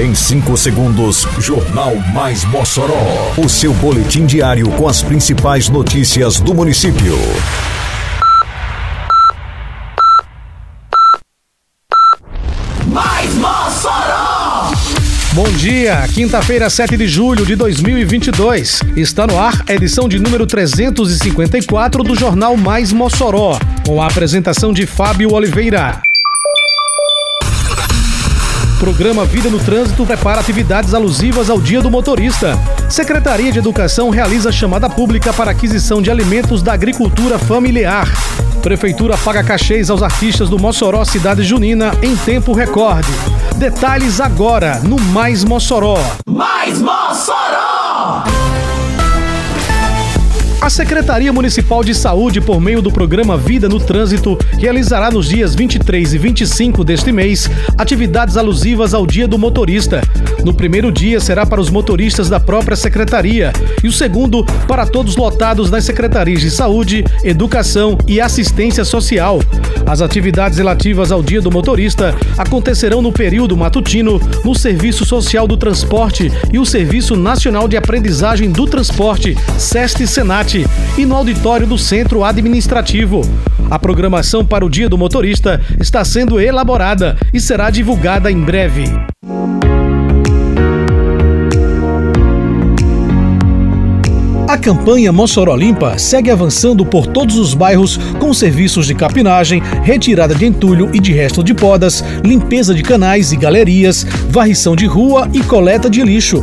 Em 5 segundos, Jornal Mais Mossoró. O seu boletim diário com as principais notícias do município. Mais Mossoró! Bom dia, quinta-feira, 7 de julho de 2022. Está no ar a edição de número 354 do Jornal Mais Mossoró, com a apresentação de Fábio Oliveira. Programa Vida no Trânsito prepara atividades alusivas ao Dia do Motorista. Secretaria de Educação realiza chamada pública para aquisição de alimentos da agricultura familiar. Prefeitura paga cachês aos artistas do Mossoró Cidade Junina em tempo recorde. Detalhes agora no Mais Mossoró. Mais Mossoró! A Secretaria Municipal de Saúde, por meio do programa Vida no Trânsito, realizará nos dias 23 e 25 deste mês atividades alusivas ao Dia do Motorista. No primeiro dia será para os motoristas da própria secretaria e o segundo para todos lotados nas secretarias de Saúde, Educação e Assistência Social. As atividades relativas ao Dia do Motorista acontecerão no período matutino no Serviço Social do Transporte e o Serviço Nacional de Aprendizagem do Transporte, SEST Senat, e no auditório do Centro Administrativo. A programação para o Dia do Motorista está sendo elaborada e será divulgada em breve. A campanha Mossoró Limpa segue avançando por todos os bairros com serviços de capinagem, retirada de entulho e de resto de podas, limpeza de canais e galerias, varrição de rua e coleta de lixo.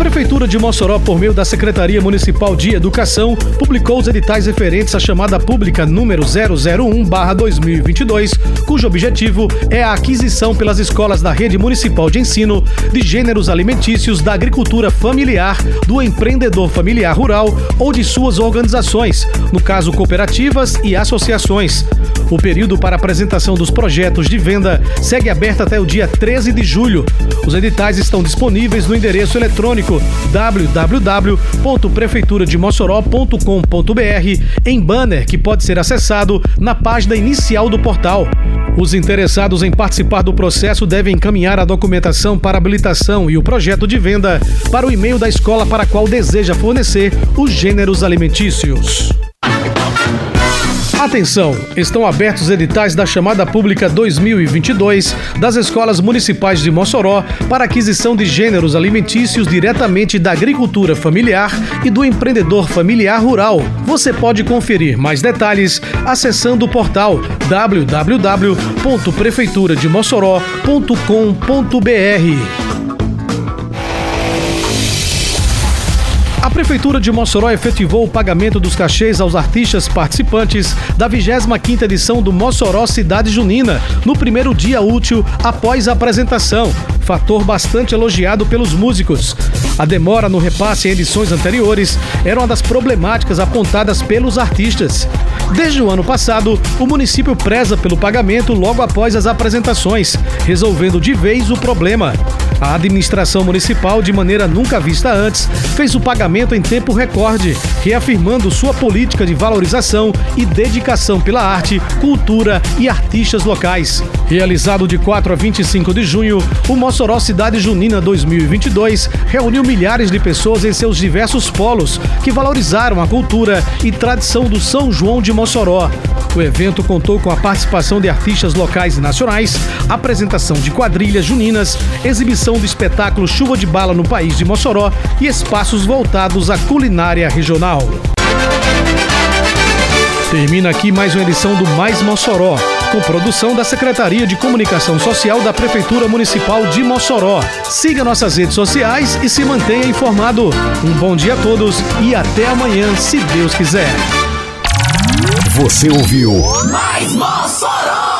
Prefeitura de Mossoró, por meio da Secretaria Municipal de Educação, publicou os editais referentes à chamada pública número 001-2022, cujo objetivo é a aquisição pelas escolas da rede municipal de ensino de gêneros alimentícios da agricultura familiar, do empreendedor familiar rural ou de suas organizações, no caso cooperativas e associações. O período para apresentação dos projetos de venda segue aberto até o dia 13 de julho. Os editais estão disponíveis no endereço eletrônico www.prefeiturademossoró.com.br em banner que pode ser acessado na página inicial do portal. Os interessados em participar do processo devem encaminhar a documentação para habilitação e o projeto de venda para o e-mail da escola para a qual deseja fornecer os gêneros alimentícios. Atenção! Estão abertos os editais da chamada pública 2022 das escolas municipais de Mossoró para aquisição de gêneros alimentícios diretamente da agricultura familiar e do empreendedor familiar rural. Você pode conferir mais detalhes acessando o portal www.prefeiturademossoró.com.br. A Prefeitura de Mossoró efetivou o pagamento dos cachês aos artistas participantes da 25ª edição do Mossoró Cidade Junina, no primeiro dia útil após a apresentação, fator bastante elogiado pelos músicos. A demora no repasse em edições anteriores era uma das problemáticas apontadas pelos artistas. Desde o ano passado, o município preza pelo pagamento logo após as apresentações, resolvendo de vez o problema. A administração municipal, de maneira nunca vista antes, fez o pagamento em tempo recorde, reafirmando sua política de valorização e dedicação pela arte, cultura e artistas locais. Realizado de 4 a 25 de junho, o Mossoró Cidade Junina 2022 reuniu milhares de pessoas em seus diversos polos que valorizaram a cultura e tradição do São João de Mossoró. O evento contou com a participação de artistas locais e nacionais, apresentação de quadrilhas juninas, exibição do espetáculo Chuva de Bala no País de Mossoró e espaços voltados à culinária regional. Termina aqui mais uma edição do Mais Mossoró, com produção da Secretaria de Comunicação Social da Prefeitura Municipal de Mossoró. Siga nossas redes sociais e se mantenha informado. Um bom dia a todos e até amanhã, se Deus quiser. Você ouviu Mais Mossoró!